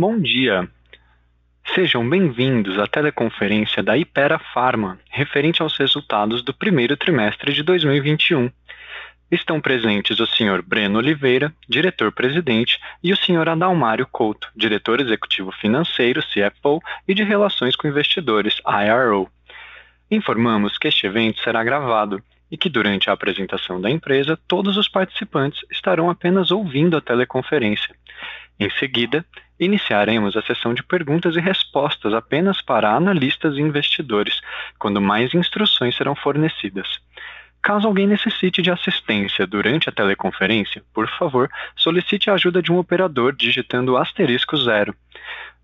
Bom dia. Sejam bem-vindos à teleconferência da Ipera Pharma, referente aos resultados do primeiro trimestre de 2021. Estão presentes o Sr. Breno Oliveira, diretor-presidente, e o Sr. Adalmário Couto, diretor executivo financeiro, CFO, e de Relações com Investidores, IRO. Informamos que este evento será gravado e que durante a apresentação da empresa, todos os participantes estarão apenas ouvindo a teleconferência. Em seguida, iniciaremos a sessão de perguntas e respostas apenas para analistas e investidores, quando mais instruções serão fornecidas. Caso alguém necessite de assistência durante a teleconferência, por favor, solicite a ajuda de um operador digitando asterisco zero.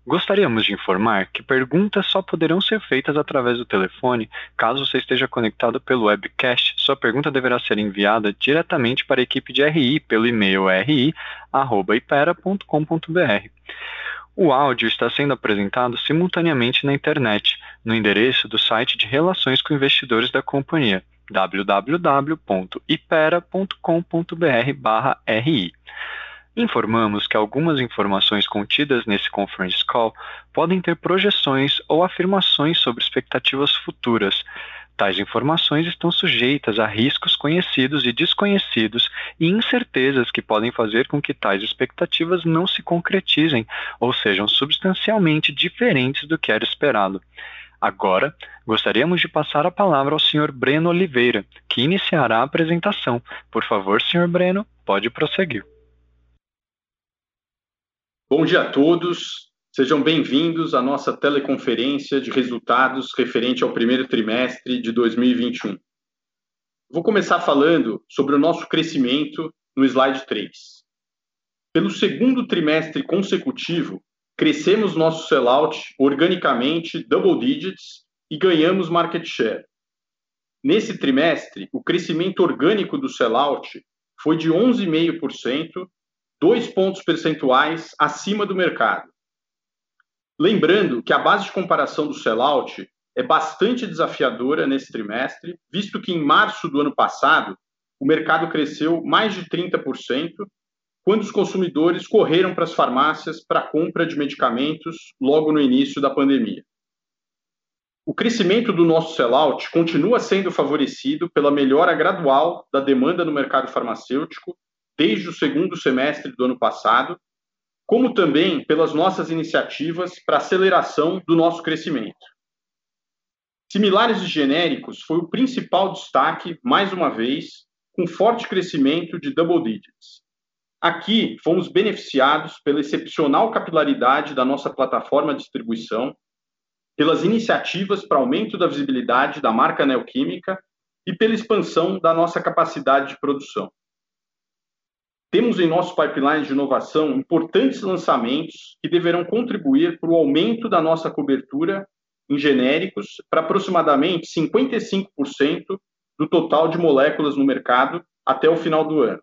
Gostaríamos de informar que perguntas só poderão ser feitas através do telefone caso você esteja conectado pelo webcast. Sua pergunta deverá ser enviada diretamente para a equipe de RI pelo e-mail ri@ipera.com.br. O áudio está sendo apresentado simultaneamente na internet, no endereço do site de Relações com Investidores da companhia www.ipera.com.br/ri. Informamos que algumas informações contidas nesse conference call podem ter projeções ou afirmações sobre expectativas futuras. Tais informações estão sujeitas a riscos conhecidos e desconhecidos e incertezas que podem fazer com que tais expectativas não se concretizem ou sejam substancialmente diferentes do que era esperado. Agora, gostaríamos de passar a palavra ao Sr. Breno Oliveira, que iniciará a apresentação. Por favor, Sr. Breno, pode prosseguir. Bom dia a todos, sejam bem-vindos à nossa teleconferência de resultados referente ao primeiro trimestre de 2021. Vou começar falando sobre o nosso crescimento no slide 3. Pelo segundo trimestre consecutivo, crescemos nosso sellout organicamente double digits e ganhamos market share. Nesse trimestre, o crescimento orgânico do sellout foi de 11,5% dois pontos percentuais acima do mercado. Lembrando que a base de comparação do sellout é bastante desafiadora nesse trimestre, visto que em março do ano passado o mercado cresceu mais de 30%, quando os consumidores correram para as farmácias para a compra de medicamentos logo no início da pandemia. O crescimento do nosso sellout continua sendo favorecido pela melhora gradual da demanda no mercado farmacêutico desde o segundo semestre do ano passado, como também pelas nossas iniciativas para aceleração do nosso crescimento. Similares e genéricos foi o principal destaque, mais uma vez, com forte crescimento de double digits. Aqui fomos beneficiados pela excepcional capilaridade da nossa plataforma de distribuição, pelas iniciativas para aumento da visibilidade da marca Neoquímica e pela expansão da nossa capacidade de produção. Temos em nosso pipeline de inovação importantes lançamentos que deverão contribuir para o aumento da nossa cobertura em genéricos para aproximadamente 55% do total de moléculas no mercado até o final do ano.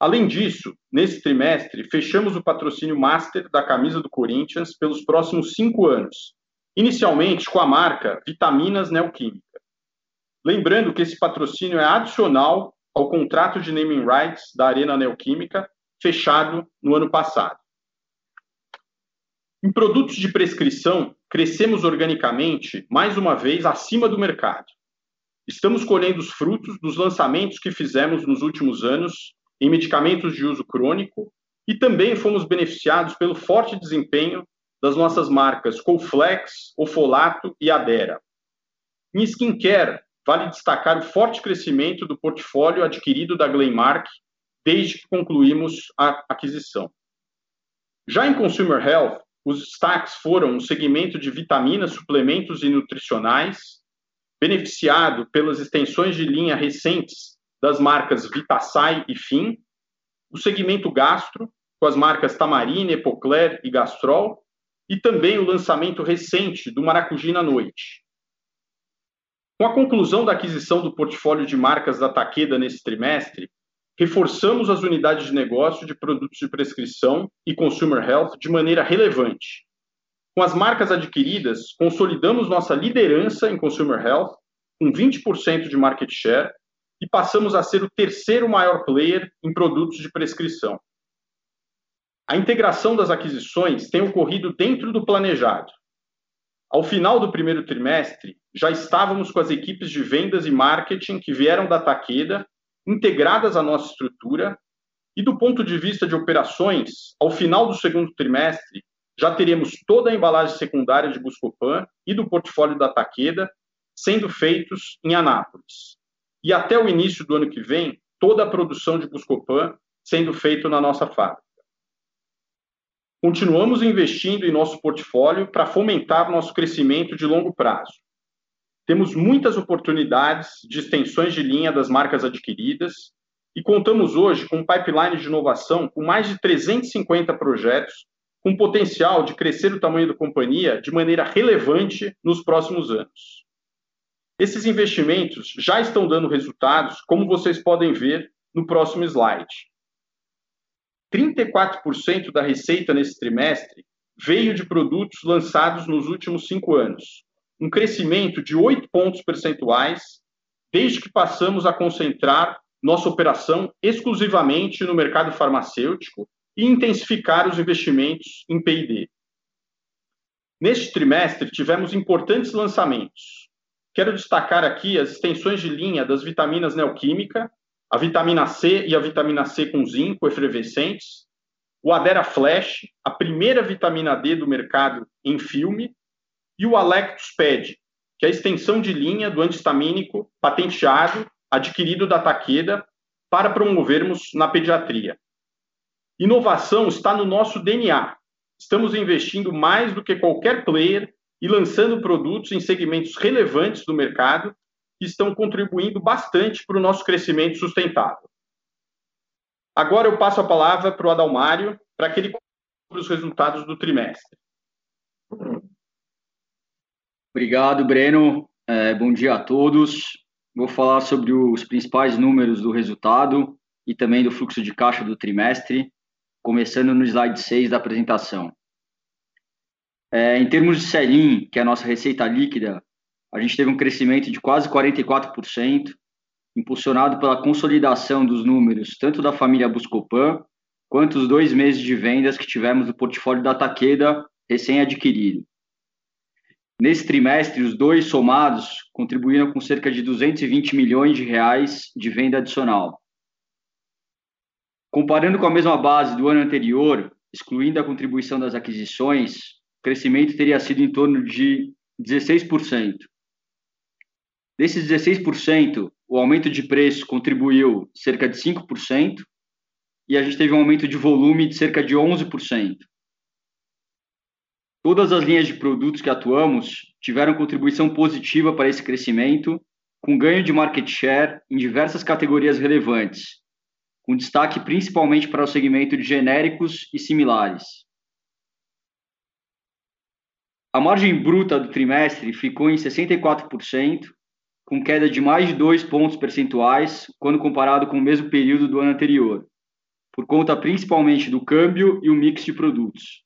Além disso, nesse trimestre, fechamos o patrocínio master da camisa do Corinthians pelos próximos cinco anos, inicialmente com a marca Vitaminas Neoquímica. Lembrando que esse patrocínio é adicional ao contrato de naming rights da Arena Neoquímica, fechado no ano passado. Em produtos de prescrição, crescemos organicamente, mais uma vez, acima do mercado. Estamos colhendo os frutos dos lançamentos que fizemos nos últimos anos em medicamentos de uso crônico e também fomos beneficiados pelo forte desempenho das nossas marcas Colflex, Ofolato e Adera. Em skincare, vale destacar o forte crescimento do portfólio adquirido da Glenmark desde que concluímos a aquisição. Já em Consumer Health, os destaques foram o segmento de vitaminas, suplementos e nutricionais, beneficiado pelas extensões de linha recentes das marcas Vitasai e Fim, o segmento gastro, com as marcas Tamarine, Epocler e Gastrol, e também o lançamento recente do Maracujina Noite. Com a conclusão da aquisição do portfólio de marcas da Takeda nesse trimestre, reforçamos as unidades de negócio de produtos de prescrição e consumer health de maneira relevante. Com as marcas adquiridas, consolidamos nossa liderança em consumer health, com 20% de market share, e passamos a ser o terceiro maior player em produtos de prescrição. A integração das aquisições tem ocorrido dentro do planejado. Ao final do primeiro trimestre, já estávamos com as equipes de vendas e marketing que vieram da Taqueda integradas à nossa estrutura e do ponto de vista de operações, ao final do segundo trimestre, já teremos toda a embalagem secundária de Buscopan e do portfólio da Taqueda sendo feitos em Anápolis. E até o início do ano que vem, toda a produção de Buscopan sendo feita na nossa fábrica. Continuamos investindo em nosso portfólio para fomentar nosso crescimento de longo prazo. Temos muitas oportunidades de extensões de linha das marcas adquiridas e contamos hoje com um pipeline de inovação com mais de 350 projetos, com potencial de crescer o tamanho da companhia de maneira relevante nos próximos anos. Esses investimentos já estão dando resultados, como vocês podem ver no próximo slide. 34% da receita nesse trimestre veio de produtos lançados nos últimos cinco anos, um crescimento de 8 pontos percentuais desde que passamos a concentrar nossa operação exclusivamente no mercado farmacêutico e intensificar os investimentos em P&D. Neste trimestre, tivemos importantes lançamentos. Quero destacar aqui as extensões de linha das vitaminas Neoquímica, a vitamina C e a vitamina C com zinco efervescentes, o Adera Flash, a primeira vitamina D do mercado em filme, e o Alectus Ped, que é a extensão de linha do antihistamínico patenteado adquirido da Taqueda para promovermos na pediatria. Inovação está no nosso DNA. Estamos investindo mais do que qualquer player e lançando produtos em segmentos relevantes do mercado que estão contribuindo bastante para o nosso crescimento sustentável. Agora eu passo a palavra para o Adalmário para que ele sobre os resultados do trimestre. Obrigado, Breno. É, bom dia a todos. Vou falar sobre os principais números do resultado e também do fluxo de caixa do trimestre, começando no slide 6 da apresentação. É, em termos de sell que é a nossa receita líquida, a gente teve um crescimento de quase 44%, impulsionado pela consolidação dos números tanto da família Buscopan, quanto os dois meses de vendas que tivemos do portfólio da Taqueda recém-adquirido. Nesse trimestre, os dois somados contribuíram com cerca de 220 milhões de reais de venda adicional. Comparando com a mesma base do ano anterior, excluindo a contribuição das aquisições, o crescimento teria sido em torno de 16%. Desses 16%, o aumento de preço contribuiu cerca de 5%, e a gente teve um aumento de volume de cerca de 11%. Todas as linhas de produtos que atuamos tiveram contribuição positiva para esse crescimento, com ganho de market share em diversas categorias relevantes, com destaque principalmente para o segmento de genéricos e similares. A margem bruta do trimestre ficou em 64%, com queda de mais de dois pontos percentuais quando comparado com o mesmo período do ano anterior, por conta principalmente do câmbio e o mix de produtos.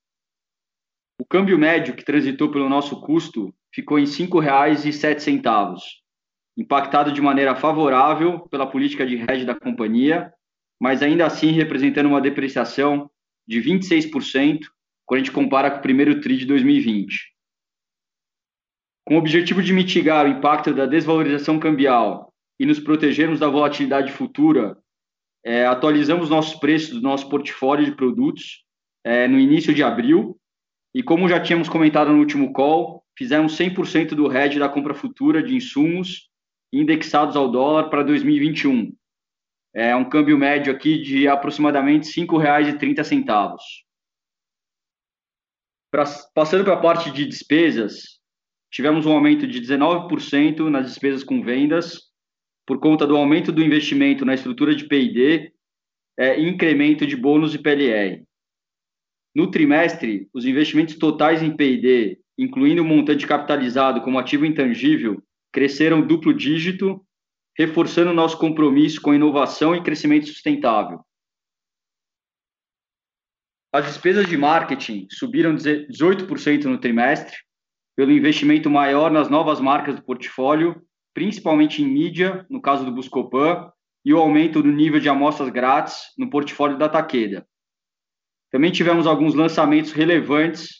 O câmbio médio que transitou pelo nosso custo ficou em R$ 5,07, impactado de maneira favorável pela política de hedge da companhia, mas ainda assim representando uma depreciação de 26% quando a gente compara com o primeiro TRI de 2020. Com o objetivo de mitigar o impacto da desvalorização cambial e nos protegermos da volatilidade futura, é, atualizamos nossos preços do nosso portfólio de produtos é, no início de abril e como já tínhamos comentado no último call, fizemos 100% do hedge da compra futura de insumos indexados ao dólar para 2021. É um câmbio médio aqui de aproximadamente R$ 5,30. Pra, passando para a parte de despesas, tivemos um aumento de 19% nas despesas com vendas, por conta do aumento do investimento na estrutura de P&D é, e incremento de bônus e PLR. No trimestre, os investimentos totais em P&D, incluindo o montante capitalizado como ativo intangível, cresceram duplo dígito, reforçando nosso compromisso com inovação e crescimento sustentável. As despesas de marketing subiram 18% no trimestre, pelo investimento maior nas novas marcas do portfólio, principalmente em mídia, no caso do Buscopan, e o aumento do nível de amostras grátis no portfólio da Taqueda. Também tivemos alguns lançamentos relevantes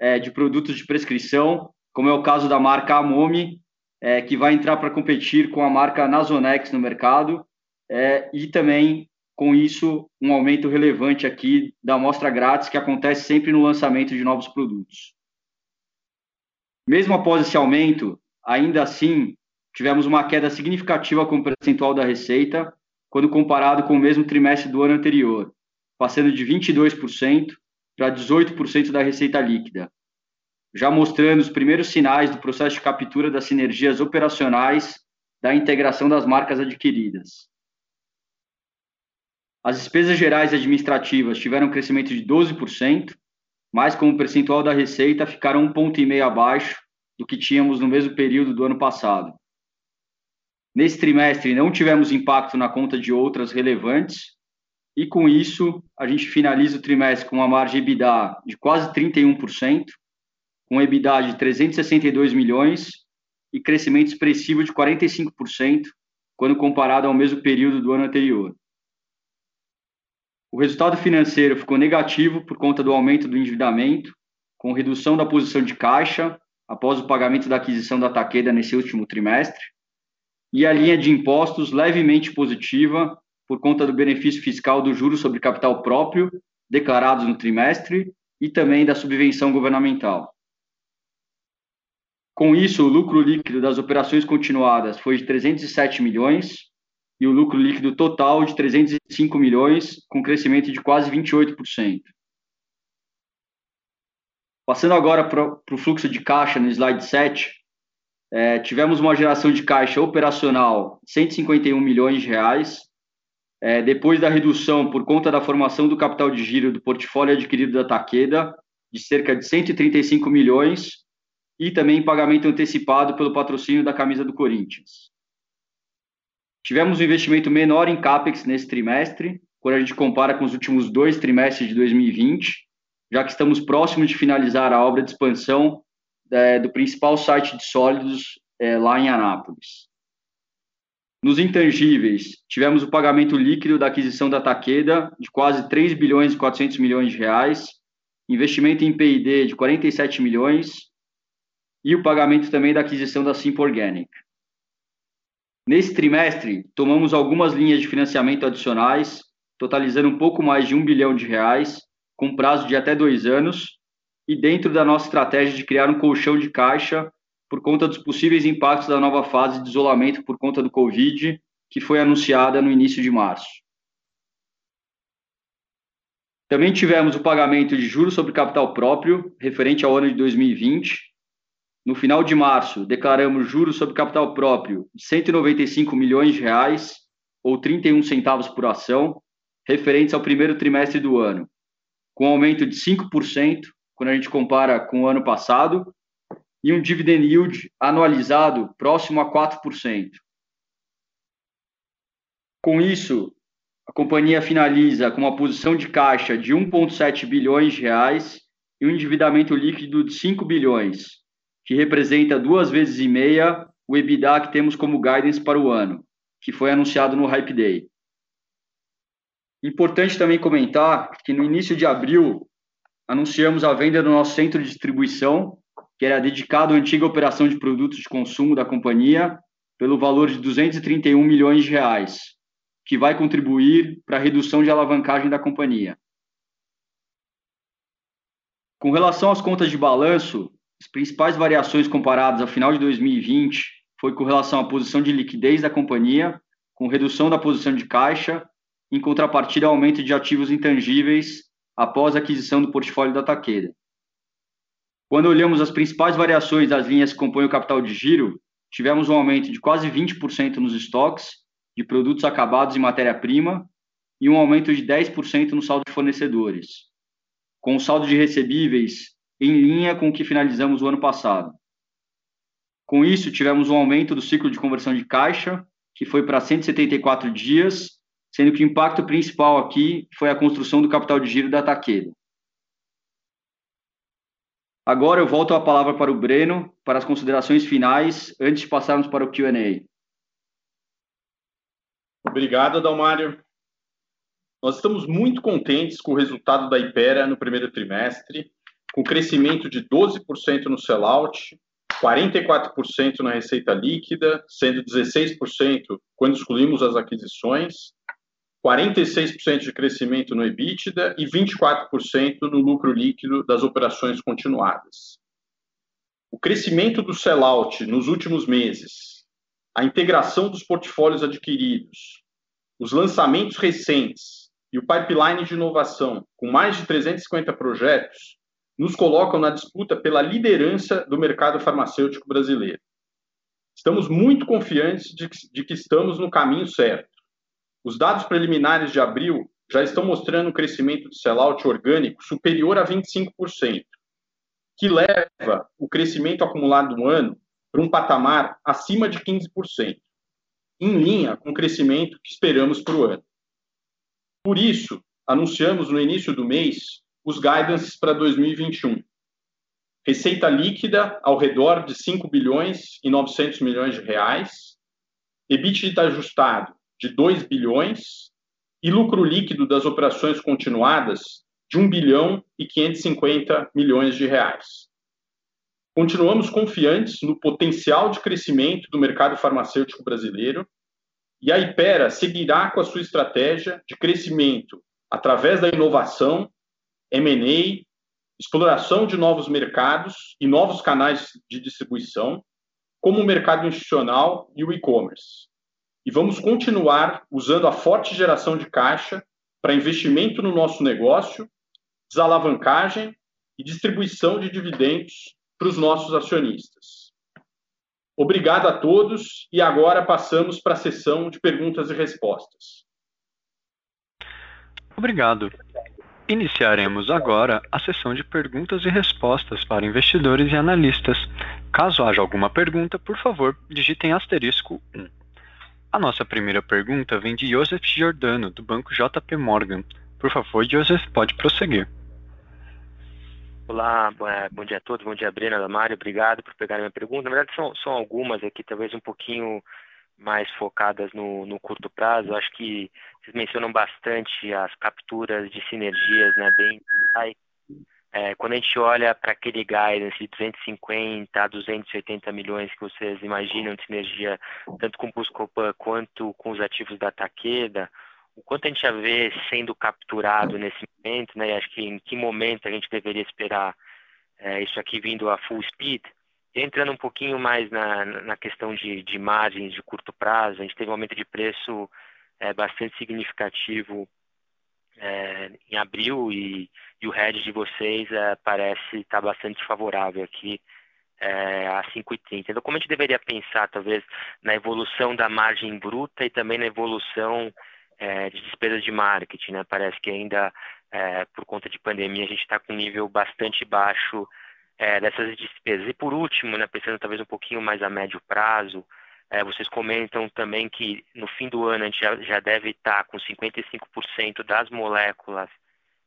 é, de produtos de prescrição, como é o caso da marca Amomi, é, que vai entrar para competir com a marca Nasonex no mercado, é, e também, com isso, um aumento relevante aqui da amostra grátis, que acontece sempre no lançamento de novos produtos. Mesmo após esse aumento, ainda assim, tivemos uma queda significativa com o percentual da receita, quando comparado com o mesmo trimestre do ano anterior, passando de 22% para 18% da receita líquida, já mostrando os primeiros sinais do processo de captura das sinergias operacionais da integração das marcas adquiridas. As despesas gerais administrativas tiveram um crescimento de 12%, mas como percentual da receita ficaram um ponto e meio abaixo do que tínhamos no mesmo período do ano passado. Nesse trimestre não tivemos impacto na conta de outras relevantes, e com isso a gente finaliza o trimestre com uma margem EBITDA de quase 31%, com EBITDA de 362 milhões e crescimento expressivo de 45% quando comparado ao mesmo período do ano anterior. O resultado financeiro ficou negativo por conta do aumento do endividamento, com redução da posição de caixa após o pagamento da aquisição da Taqueda nesse último trimestre, e a linha de impostos levemente positiva por conta do benefício fiscal do juro sobre capital próprio declarados no trimestre e também da subvenção governamental. Com isso, o lucro líquido das operações continuadas foi de 307 milhões e o lucro líquido total de 305 milhões, com crescimento de quase 28%. Passando agora para o fluxo de caixa no slide 7, é, tivemos uma geração de caixa operacional de 151 milhões de reais, é, depois da redução por conta da formação do capital de giro do portfólio adquirido da Taqueda, de cerca de 135 milhões, e também pagamento antecipado pelo patrocínio da camisa do Corinthians. Tivemos um investimento menor em CAPEX nesse trimestre, quando a gente compara com os últimos dois trimestres de 2020, já que estamos próximos de finalizar a obra de expansão é, do principal site de sólidos é, lá em Anápolis. Nos intangíveis, tivemos o pagamento líquido da aquisição da Taqueda de quase 3 bilhões e 400 milhões de reais, investimento em P&D de 47 milhões e o pagamento também da aquisição da Simp Organic. Nesse trimestre, tomamos algumas linhas de financiamento adicionais, totalizando um pouco mais de um bilhão de reais, com prazo de até dois anos, e dentro da nossa estratégia de criar um colchão de caixa por conta dos possíveis impactos da nova fase de isolamento por conta do Covid, que foi anunciada no início de março. Também tivemos o pagamento de juros sobre capital próprio, referente ao ano de 2020. No final de março, declaramos juros sobre capital próprio de 195 milhões de reais, ou 31 centavos por ação, referentes ao primeiro trimestre do ano, com aumento de 5% quando a gente compara com o ano passado, e um dividend yield anualizado próximo a 4%. Com isso, a companhia finaliza com uma posição de caixa de 1,7 bilhões de reais e um endividamento líquido de 5 bilhões, que representa duas vezes e meia o EBITDA que temos como guidance para o ano, que foi anunciado no Hype Day. Importante também comentar que no início de abril anunciamos a venda do nosso centro de distribuição, que era dedicado à antiga operação de produtos de consumo da companhia, pelo valor de 231 milhões de reais, que vai contribuir para a redução de alavancagem da companhia. Com relação às contas de balanço, as principais variações comparadas ao final de 2020 foi com relação à posição de liquidez da companhia, com redução da posição de caixa, em contrapartida ao aumento de ativos intangíveis após a aquisição do portfólio da Taqueda. Quando olhamos as principais variações das linhas que compõem o capital de giro, tivemos um aumento de quase 20% nos estoques de produtos acabados e matéria-prima e um aumento de 10% no saldo de fornecedores, com o saldo de recebíveis em linha com o que finalizamos o ano passado. Com isso, tivemos um aumento do ciclo de conversão de caixa, que foi para 174 dias, sendo que o impacto principal aqui foi a construção do capital de giro da Taqueda. Agora eu volto a palavra para o Breno para as considerações finais, antes de passarmos para o Q&A. Obrigado, Dalmário. nós estamos muito contentes com o resultado da Ipera no primeiro trimestre, com crescimento de 12% no sellout, 44% na receita líquida, sendo 16% quando excluímos as aquisições, 46% de crescimento no EBITDA e 24% no lucro líquido das operações continuadas. O crescimento do sellout nos últimos meses, a integração dos portfólios adquiridos, os lançamentos recentes e o pipeline de inovação, com mais de 350 projetos, nos colocam na disputa pela liderança do mercado farmacêutico brasileiro. Estamos muito confiantes de que, de que estamos no caminho certo. Os dados preliminares de abril já estão mostrando um crescimento de sellout orgânico superior a 25%, que leva o crescimento acumulado do ano para um patamar acima de 15%, em linha com o crescimento que esperamos para o ano. Por isso, anunciamos no início do mês os guidances para 2021. Receita líquida ao redor de 5 bilhões e 900 milhões de reais, EBITDA ajustado de 2 bilhões e lucro líquido das operações continuadas de 1 bilhão e 550 milhões de reais. Continuamos confiantes no potencial de crescimento do mercado farmacêutico brasileiro e a Ipera seguirá com a sua estratégia de crescimento através da inovação M&A, exploração de novos mercados e novos canais de distribuição, como o mercado institucional e o e-commerce. E vamos continuar usando a forte geração de caixa para investimento no nosso negócio, desalavancagem e distribuição de dividendos para os nossos acionistas. Obrigado a todos e agora passamos para a sessão de perguntas e respostas. Obrigado. Iniciaremos agora a sessão de perguntas e respostas para investidores e analistas. Caso haja alguma pergunta, por favor, digitem asterisco 1. A nossa primeira pergunta vem de Joseph Giordano, do banco JP Morgan. Por favor, Joseph, pode prosseguir. Olá, bom dia a todos, bom dia Brena, Mário, obrigado por pegar a minha pergunta. Na verdade, são, são algumas aqui, talvez um pouquinho mais focadas no, no curto prazo. Acho que vocês mencionam bastante as capturas de sinergias, né? Bem, é, quando a gente olha para aquele guidance de 250 a 280 milhões que vocês imaginam de sinergia, tanto com o Buscopan quanto com os ativos da Taqueda, o quanto a gente já vê sendo capturado nesse momento, né? E acho que em que momento a gente deveria esperar é, isso aqui vindo a full speed? Entrando um pouquinho mais na, na questão de, de margens de curto prazo, a gente teve um aumento de preço é, bastante significativo é, em abril e, e, o hedge de vocês é, parece estar tá bastante favorável aqui é, a 5,30. Então, como a gente deveria pensar, talvez, na evolução da margem bruta e também na evolução é, de despesas de marketing? Né? Parece que ainda, é, por conta de pandemia, a gente está com um nível bastante baixo é, dessas despesas. E por último, né, pensando talvez um pouquinho mais a médio prazo, é, vocês comentam também que no fim do ano a gente já, já deve estar com 55% das moléculas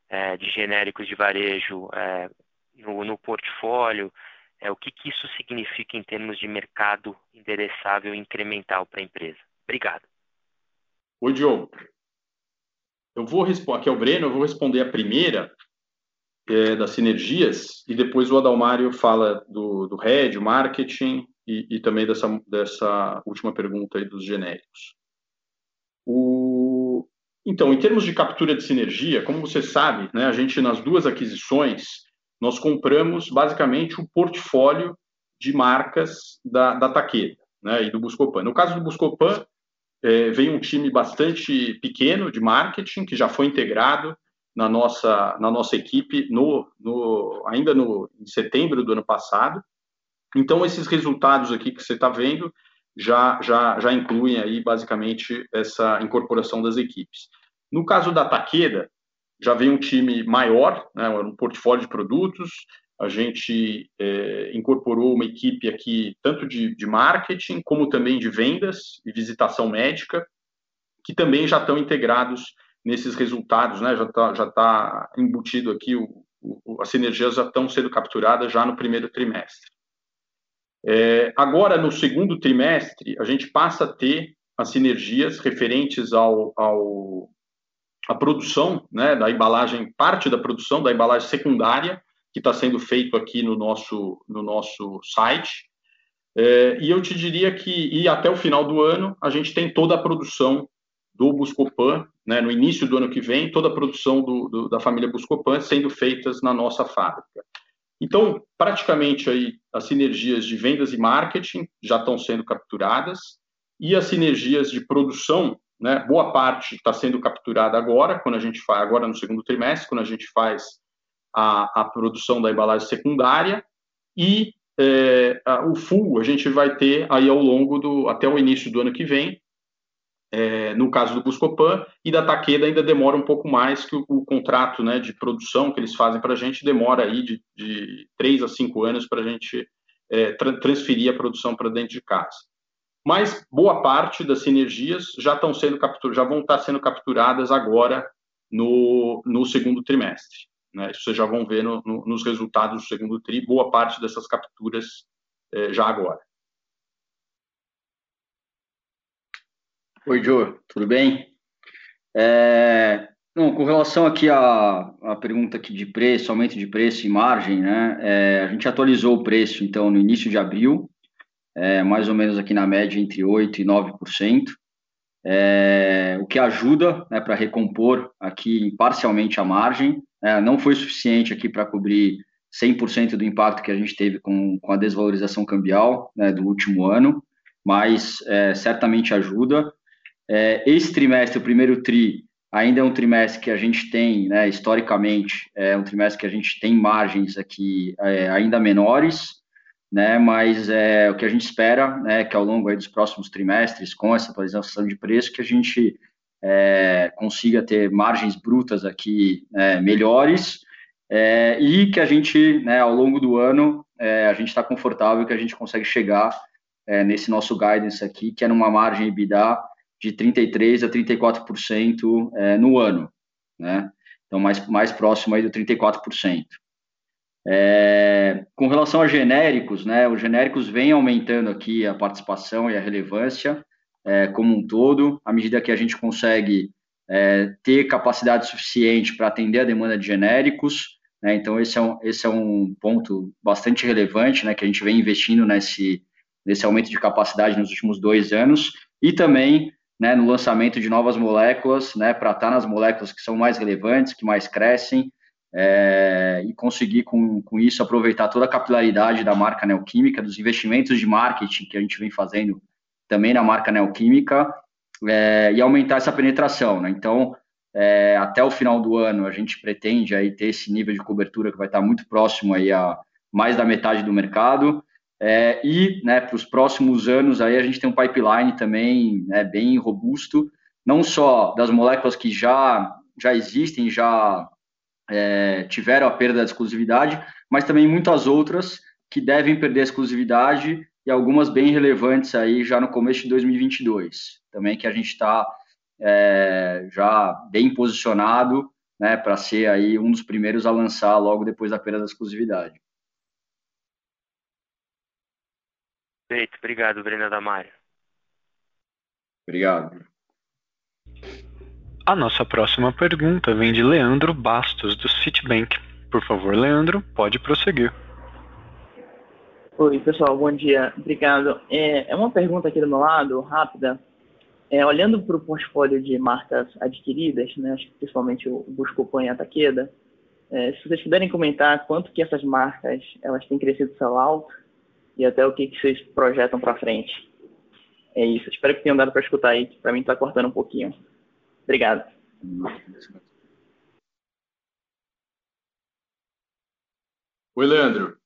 é, de genéricos de varejo é, no, no, portfólio. É, o que, que isso significa em termos de mercado endereçável incremental para a empresa? Obrigado. Oi, Diogo. Eu vou responder, aqui é o Breno, eu vou responder a primeira, é, das sinergias, e depois o Adalmário fala do, do RED, marketing, e, e, também dessa, dessa última pergunta aí dos genéricos. O, então, em termos de captura de sinergia, como você sabe, né, a gente nas duas aquisições, nós compramos basicamente o portfólio de marcas da, da Taqueda né, e do Buscopan. No caso do Buscopan, é, veio um time bastante pequeno de marketing, que já foi integrado, na nossa, na nossa equipe no, no, ainda no, em setembro do ano passado. Então, esses resultados aqui que você está vendo já, já, já incluem aí, basicamente, essa incorporação das equipes. No caso da Taqueda, já vem um time maior, né, um portfólio de produtos, a gente é, incorporou uma equipe aqui, tanto de, de marketing, como também de vendas e visitação médica, que também já estão integrados nesses resultados, né? Já está já tá embutido aqui, o, o, as sinergias já estão sendo capturadas já no primeiro trimestre. É, agora, no segundo trimestre, a gente passa a ter as sinergias referentes ao, ao, a produção né, da embalagem, parte da produção da embalagem secundária, que está sendo feito aqui no nosso, no nosso site. É, e eu te diria que e até o final do ano a gente tem toda a produção do Buscopan, né, no início do ano que vem, toda a produção do, do, da família Buscopan sendo feitas na nossa fábrica. Então, praticamente aí as sinergias de vendas e marketing já estão sendo capturadas e as sinergias de produção, né, boa parte está sendo capturada agora, quando a gente faz agora no segundo trimestre, quando a gente faz a, a produção da embalagem secundária e é, a, o full a gente vai ter aí ao longo do até o início do ano que vem é, no caso do Buscopan, e da Taqueda ainda demora um pouco mais, que o, o contrato né, de produção que eles fazem para a gente demora aí de, de 3 a 5 anos para a gente é, tra transferir a produção para dentro de casa. Mas boa parte das sinergias já estão sendo capturadas, já vão estar sendo capturadas agora no, no segundo trimestre. Né? Isso vocês já vão ver no, no, nos resultados do segundo tri, boa parte dessas capturas é, já agora. Oi, Joe, tudo bem? É, não, com relação aqui à, à pergunta aqui de preço, aumento de preço e margem, né? É, a gente atualizou o preço, então, no início de abril, é, mais ou menos aqui na média entre 8% e 9%, é, o que ajuda né, para recompor aqui parcialmente a margem. É, não foi suficiente aqui para cobrir 100% do impacto que a gente teve com, com a desvalorização cambial né, do último ano, mas é, certamente ajuda. É, esse trimestre, o primeiro TRI, ainda é um trimestre que a gente tem, né, historicamente, é um trimestre que a gente tem margens aqui é, ainda menores, né, mas é, o que a gente espera é que ao longo aí dos próximos trimestres, com essa atualização de preço, que a gente é, consiga ter margens brutas aqui é, melhores é, e que a gente, né, ao longo do ano, é, a gente está confortável que a gente consegue chegar é, nesse nosso guidance aqui, que é numa margem EBITDA de 33% a 34% é, no ano, né? Então, mais, mais próximo aí do 34%. É, com relação a genéricos, né, os genéricos vêm aumentando aqui a participação e a relevância é, como um todo, à medida que a gente consegue é, ter capacidade suficiente para atender a demanda de genéricos, né, então esse é, um, esse é um ponto bastante relevante, né, que a gente vem investindo nesse, nesse aumento de capacidade nos últimos dois anos, e também né, no lançamento de novas moléculas, né, para estar tá nas moléculas que são mais relevantes, que mais crescem, é, e conseguir com, com isso aproveitar toda a capilaridade da marca Neoquímica, dos investimentos de marketing que a gente vem fazendo também na marca Neoquímica, é, e aumentar essa penetração. Né? Então, é, até o final do ano, a gente pretende aí ter esse nível de cobertura que vai estar muito próximo aí a mais da metade do mercado, é, e né, para os próximos anos aí a gente tem um pipeline também né, bem robusto, não só das moléculas que já, já existem, já é, tiveram a perda da exclusividade, mas também muitas outras que devem perder a exclusividade e algumas bem relevantes aí já no começo de 2022, também que a gente está é, já bem posicionado né, para ser aí um dos primeiros a lançar logo depois da perda da exclusividade. Perfeito, obrigado, Brenda Damário. Obrigado. A nossa próxima pergunta vem de Leandro Bastos, do Citibank. Por favor, Leandro, pode prosseguir. Oi, pessoal, bom dia. Obrigado. É, é uma pergunta aqui do meu lado, rápida. É, olhando para o portfólio de marcas adquiridas, né, acho que principalmente o Buscopan e a Taqueda, é, se vocês puderem comentar quanto que essas marcas elas têm crescido sell out e até o que, que vocês projetam para frente. É isso. Espero que tenham dado para escutar aí, que para mim está cortando um pouquinho. Obrigado. Oi, Leandro.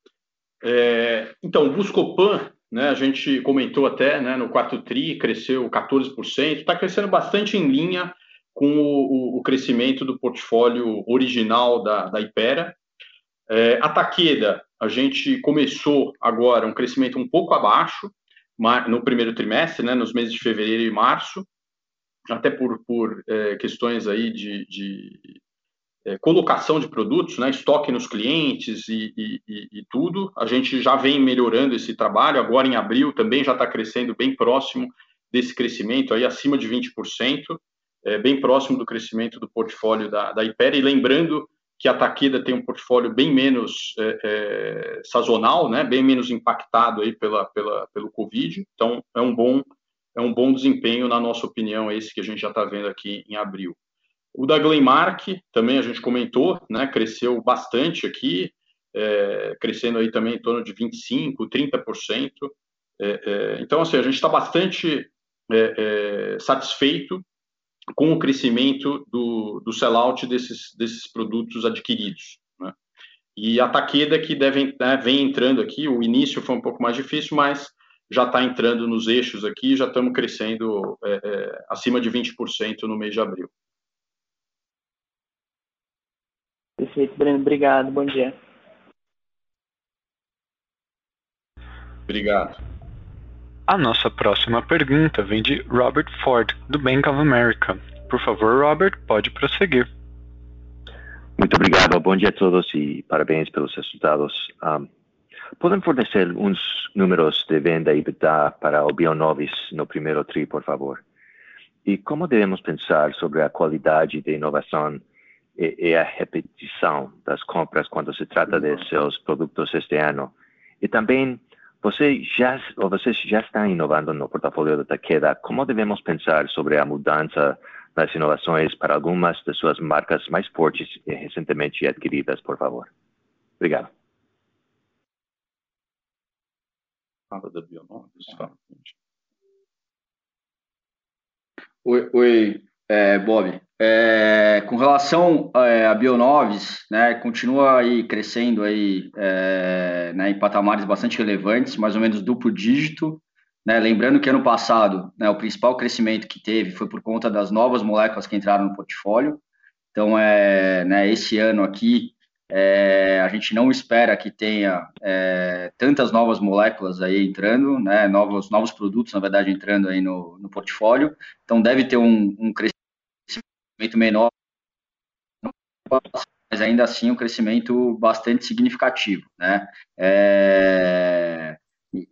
É, então, o Buscopan, né, a gente comentou até né, no quarto TRI, cresceu 14%, está crescendo bastante em linha com o, o, crescimento do portfólio original da, da Ipera. É, a Taqueda, a gente começou agora um crescimento um pouco abaixo no primeiro trimestre, né, nos meses de fevereiro e março, até por, por é, questões aí de, de é, colocação de produtos, né, estoque nos clientes e, e, e, tudo. A gente já vem melhorando esse trabalho, agora em abril também já está crescendo bem próximo desse crescimento, aí acima de 20%. é, bem próximo do crescimento do portfólio da, da Ipera, e lembrando que a Takeda tem um portfólio bem menos é, é, sazonal, né, bem menos impactado aí pela, pela, pelo Covid, então é um bom é um bom desempenho, na nossa opinião, esse que a gente já está vendo aqui em abril. O da Glenmark, também a gente comentou, né, cresceu bastante aqui, é, crescendo aí também em torno de 25%, 30%. É, é, então, assim, a gente está bastante é, é, satisfeito com o crescimento do, do sellout desses, desses produtos adquiridos. Né? E a Takeda que deve, né, vem entrando aqui, o início foi um pouco mais difícil, mas já está entrando nos eixos aqui, já estamos crescendo é, é, acima de 20% no mês de abril. Perfeito, Breno. Obrigado. Bom dia. Obrigado. A nossa próxima pergunta vem de Robert Ford, do Bank of America. Por favor, Robert, pode prosseguir. Muito obrigado. Bom dia a todos e parabéns pelos resultados. Um, podem fornecer uns números de venda e EBITDA para o Bionovis no primeiro TRI, por favor? E como devemos pensar sobre a qualidade de inovação e, e a repetição das compras quando se trata de seus produtos este ano? E também, você já, vocês já estão inovando no portfólio da Takeda. Como devemos pensar sobre a mudança das inovações para algumas de suas marcas mais fortes e recentemente adquiridas, por favor? Obrigado. Fala da Bionovis, fala. Oi, oi é, Bob. É, com relação é, a Bionoves, né, continua aí crescendo aí, é, né, em patamares bastante relevantes, mais ou menos duplo dígito. Né, lembrando que ano passado, né, o principal crescimento que teve foi por conta das novas moléculas que entraram no portfólio. Então, é, né, esse ano aqui, é, a gente não espera que tenha é, tantas novas moléculas aí entrando, né, novos, novos produtos, na verdade, entrando aí no, no portfólio. Então, deve ter um, um crescimento menor, mas ainda assim um crescimento bastante significativo, né. É,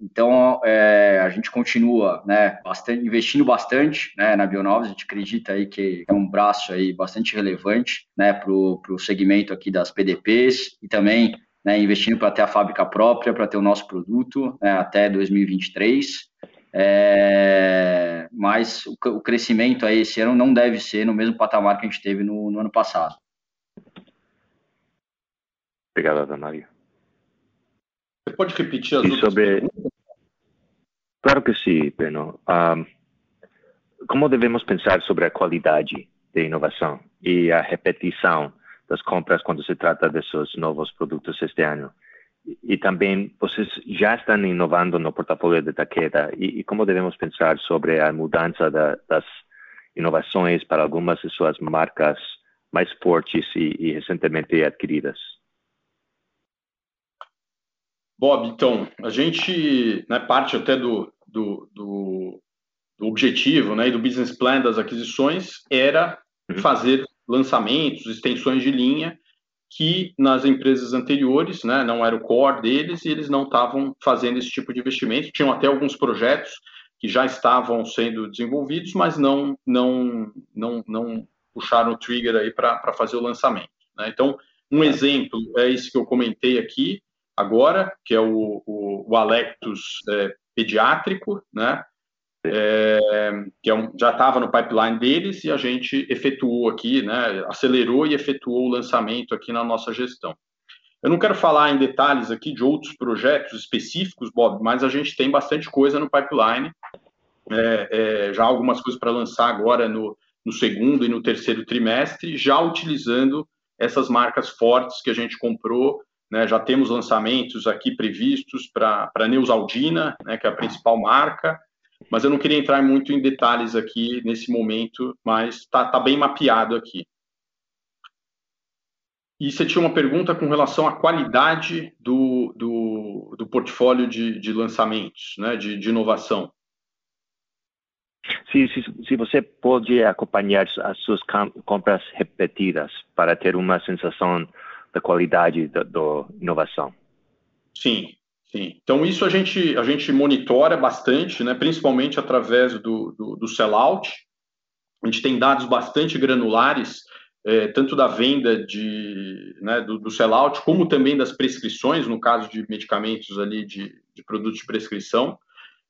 então, é, a gente continua né, bastante, investindo bastante né, na Bionovas, a gente acredita aí que é um braço aí bastante relevante né, para o segmento aqui das PDPs e também né, investindo para ter a fábrica própria, para ter o nosso produto né, até 2023. É, mas o, o, crescimento aí esse ano não deve ser no mesmo patamar que a gente teve no, no ano passado. Obrigado, Danaria. Você pode repetir as e sobre... Claro que sim, Beno. Um, como devemos pensar sobre a qualidade de inovação e a repetição das compras quando se trata desses novos produtos este ano? E também, vocês já estão inovando no portfólio de Takeda e, e como devemos pensar sobre a mudança da, das inovações para algumas de suas marcas mais fortes e, e recentemente adquiridas? Bob, então, a gente, né, parte até do, do, do, do objetivo né, e do business plan das aquisições era uhum. fazer lançamentos, extensões de linha que nas empresas anteriores, né, não era o core deles e eles não estavam fazendo esse tipo de investimento. Tinham até alguns projetos que já estavam sendo desenvolvidos, mas não não não, não puxaram o trigger aí para fazer o lançamento. Né? Então, um exemplo é esse que eu comentei aqui, agora, que é o, o, o Alectus é, pediátrico, né? É, que é um, já estava no pipeline deles e a gente efetuou aqui, né? Acelerou e efetuou o lançamento aqui na nossa gestão. Eu não quero falar em detalhes aqui de outros projetos específicos, Bob, mas a gente tem bastante coisa no pipeline. É, é, já algumas coisas para lançar agora no, no segundo e no terceiro trimestre, já utilizando essas marcas fortes que a gente comprou né, já temos lançamentos aqui previstos para a Neusaldina, né, que é a principal marca, mas eu não queria entrar muito em detalhes aqui nesse momento, mas está tá bem mapeado aqui. E você tinha uma pergunta com relação à qualidade do, do, do portfólio de, de lançamentos, né, de, de inovação. Se, se, se, você pode acompanhar as suas compras repetidas para ter uma sensação da qualidade da, da inovação. Sim, sim. Então isso a gente a gente monitora bastante, né? Principalmente através do, do, do sellout. a gente tem dados bastante granulares, é, tanto da venda de, né, do, do sellout, como também das prescrições, no caso de medicamentos ali de, de produtos de prescrição.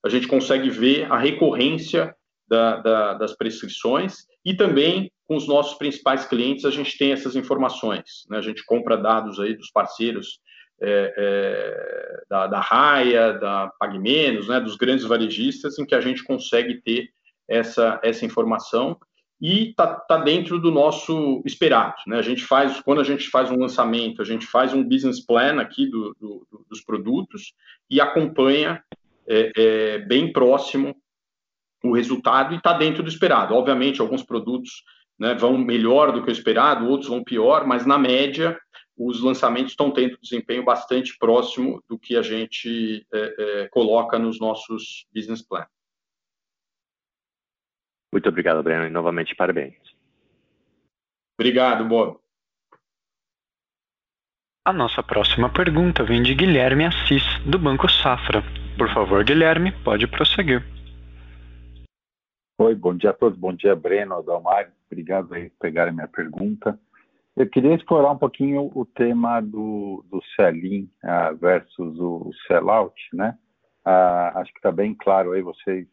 A gente consegue ver a recorrência da, da, das prescrições e também com os nossos principais clientes a gente tem essas informações. Né? A gente compra dados aí dos parceiros é, é, da, da Raia, da PagMenos, né, dos grandes varejistas, em que a gente consegue ter essa, essa informação e está tá dentro do nosso esperado. Né? A gente faz, quando a gente faz um lançamento, a gente faz um business plan aqui do, do, dos produtos e acompanha é, é, bem próximo o resultado e está dentro do esperado. Obviamente, alguns produtos né, vão melhor do que o esperado, outros vão pior, mas na média os lançamentos estão tendo desempenho bastante próximo do que a gente é, é, coloca nos nossos business plans. Muito obrigado, Breno, e novamente parabéns. Obrigado, Bob. A nossa próxima pergunta vem de Guilherme Assis, do Banco Safra. Por favor, Guilherme, pode prosseguir. Oi, bom dia a todos. Bom dia, Breno, Adalmar. Obrigado aí por pegarem minha pergunta. Eu queria explorar um pouquinho o tema do, do sell-in uh, versus o sell-out, né? Uh, acho que está bem claro aí, vocês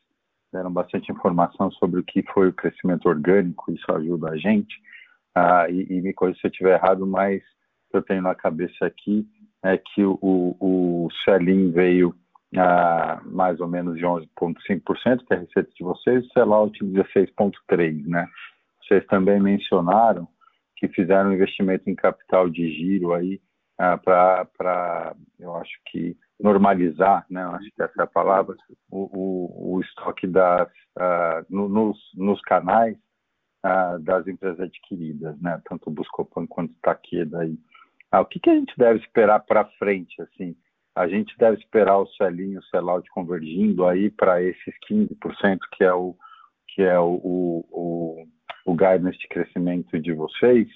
deram bastante informação sobre o que foi o crescimento orgânico, isso ajuda a gente. Uh, e, e, me corrija se eu estiver errado, mas eu tenho na cabeça aqui é que o, o sell-in veio a mais ou menos de 11,5%, que é a receita de vocês, o sell-out 16,3%, né? Vocês também mencionaram que fizeram um investimento em capital de giro aí ah, para, eu acho que normalizar, né? Acho que essa é a palavra, o, o, o estoque das ah, no, nos, nos canais ah, das empresas adquiridas, né? Tanto o Buscopan quanto o Takeda aí. Ah, o que, que a gente deve esperar para frente, assim? A gente deve esperar o selinho, o sellout convergindo aí para esses 15% que é o que é o, o, o, guidance de crescimento de vocês?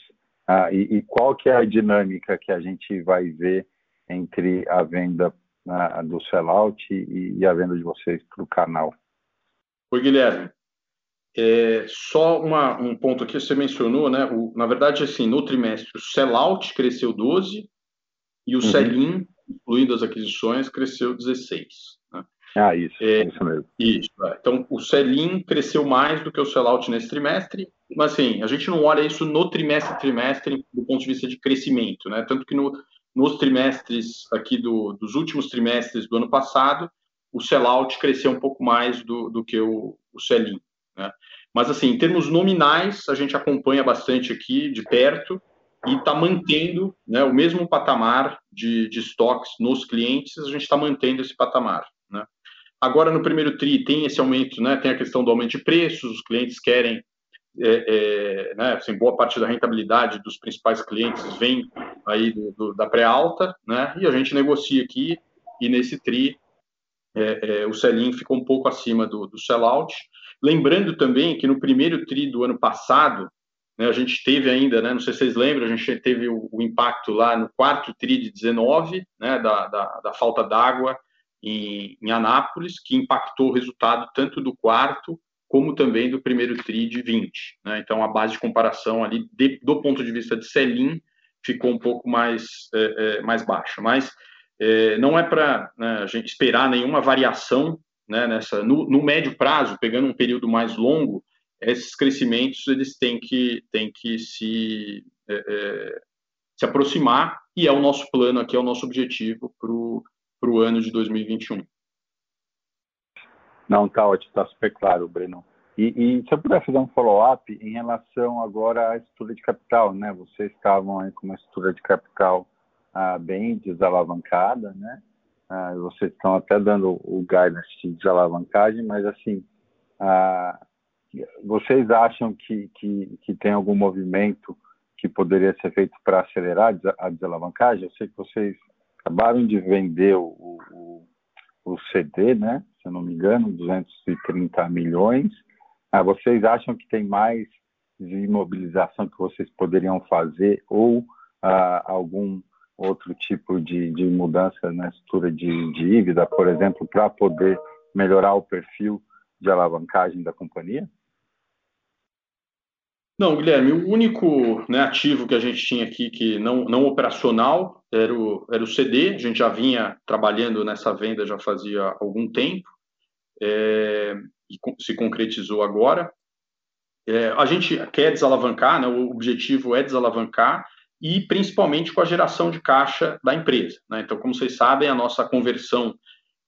Ah, e, e, qual que é a dinâmica que a gente vai ver entre a venda ah, do sellout e, e, a venda de vocês para o canal? Oi, Guilherme. É, só uma, um ponto aqui, você mencionou, né? O, na verdade, assim, no trimestre, o sellout cresceu 12 e o uhum. sell-in, incluindo as aquisições, cresceu 16. Ah, isso, é, isso mesmo. Isso, é. então o sell-in cresceu mais do que o sell-out nesse trimestre, mas assim, a gente não olha isso no trimestre trimestre do ponto de vista de crescimento, né? Tanto que no, nos trimestres aqui do, dos últimos trimestres do ano passado, o sell-out cresceu um pouco mais do, do que o, o sell-in, né? Mas assim, em termos nominais, a gente acompanha bastante aqui de perto e está mantendo né, o mesmo patamar de, de estoques nos clientes, a gente está mantendo esse patamar. Agora, no primeiro TRI, tem esse aumento, né, tem a questão do aumento de preços, os clientes querem, é, é, né, assim, boa parte da rentabilidade dos principais clientes vem aí do, do, da pré-alta, né, e a gente negocia aqui, e nesse TRI, é, é o sell-in ficou um pouco acima do, do sell-out. Lembrando também que no primeiro TRI do ano passado, né, a gente teve ainda, né, não sei se vocês lembram, a gente teve o, o impacto lá no quarto TRI de 19, né, da, da, da falta d'água em, em Anápolis, que impactou o resultado tanto do quarto como também do primeiro TRI de 20. Né? Então, a base de comparação ali, de, do ponto de vista de Selim, ficou um pouco mais, é, é, mais baixa. Mas é, não é para né, a gente esperar nenhuma variação né, nessa no, no, médio prazo, pegando um período mais longo, esses crescimentos eles têm que, têm que se, é, é, se aproximar, e é o nosso plano aqui, é o nosso objetivo para o para o ano de 2021. Não, está ótimo, está super claro, Breno. E, e, se eu puder fazer um follow-up em relação agora à estrutura de capital, né? Vocês estavam aí com uma estrutura de capital ah, bem desalavancada, né? Ah, vocês estão até dando o guidance de desalavancagem, mas assim, ah, vocês acham que, que, que tem algum movimento que poderia ser feito para acelerar a desalavancagem? Eu sei que vocês acabaram de vender o, o, o, CD, né? Se eu não me engano, 230 milhões. Ah, vocês acham que tem mais de imobilização que vocês poderiam fazer ou ah, algum outro tipo de, de mudança na estrutura de dívida, por exemplo, para poder melhorar o perfil de alavancagem da companhia? Não, Guilherme, o único né, ativo que a gente tinha aqui que não, não operacional era o, era o CD. A gente já vinha trabalhando nessa venda já fazia algum tempo é, e se concretizou agora. É, a gente quer desalavancar, né, o objetivo é desalavancar e principalmente com a geração de caixa da empresa. Né? Então, como vocês sabem, a nossa conversão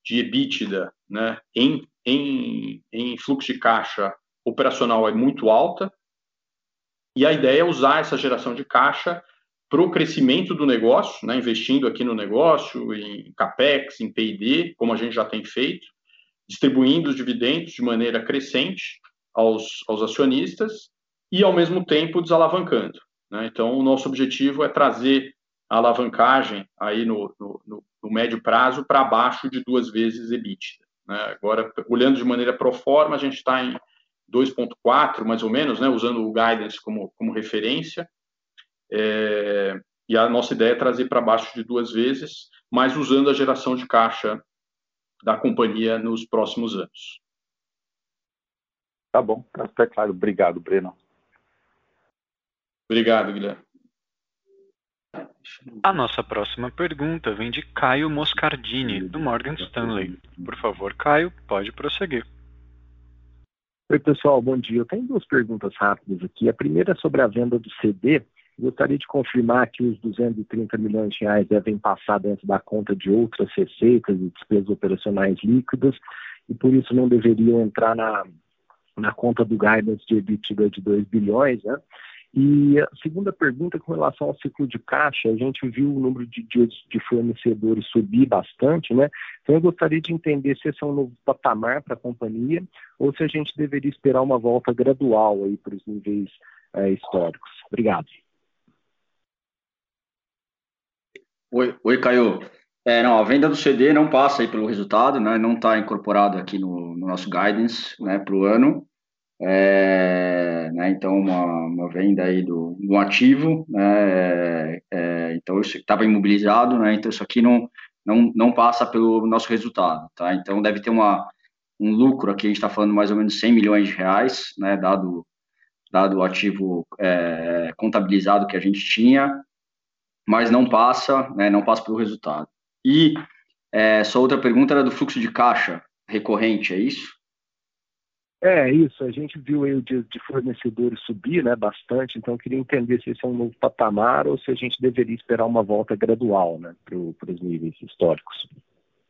de EBITDA né, em, em, em fluxo de caixa operacional é muito alta, e a ideia é usar essa geração de caixa para o crescimento do negócio, né, investindo aqui no negócio, em CAPEX, em P&D, como a gente já tem feito, distribuindo os dividendos de maneira crescente aos, aos acionistas e, ao mesmo tempo, desalavancando. Né? Então, o nosso objetivo é trazer a alavancagem aí no, no, no médio prazo para abaixo de duas vezes EBITDA. Né? Agora, olhando de maneira pro forma, a gente está em 2,4, mais ou menos, né, usando o guidance como, como referência. É, e a nossa ideia é trazer para baixo de duas vezes, mas usando a geração de caixa da companhia nos próximos anos. Tá bom, está claro. Obrigado, Breno. Obrigado, Guilherme. A nossa próxima pergunta vem de Caio Moscardini, do Morgan Stanley. Por favor, Caio, pode prosseguir. Oi, pessoal, bom dia. Eu tenho duas perguntas rápidas aqui. A primeira é sobre a venda do CD. Gostaria de confirmar que os 230 milhões de reais devem passar dentro da conta de outras receitas e despesas operacionais líquidas e por isso não deveriam entrar na, na conta do guidance de EBITDA de 2 bilhões, né? E a segunda pergunta com relação ao ciclo de caixa, a gente viu o número de dias de fornecedores subir bastante, né? Então eu gostaria de entender se esse é um novo patamar para a companhia ou se a gente deveria esperar uma volta gradual aí para os níveis é, históricos. Obrigado. Oi, oi Caio. É, não, a venda do CD não passa aí pelo resultado, né? Não está incorporado aqui no, no, nosso guidance, né, para o ano. É, né, então, uma, uma, venda aí do, ativo, né, é, é então isso estava imobilizado, né, então isso aqui não, não, não passa pelo nosso resultado, tá? Então deve ter uma, um lucro aqui, a gente está falando mais ou menos 100 milhões de reais, né, dado, dado o ativo é, contabilizado que a gente tinha, mas não passa, né, não passa pelo resultado. E é, só outra pergunta era do fluxo de caixa recorrente, é isso? É, isso. A gente viu aí o dia de fornecedores subir né, bastante, então eu queria entender se esse é um novo patamar ou se a gente deveria esperar uma volta gradual né, para os níveis históricos.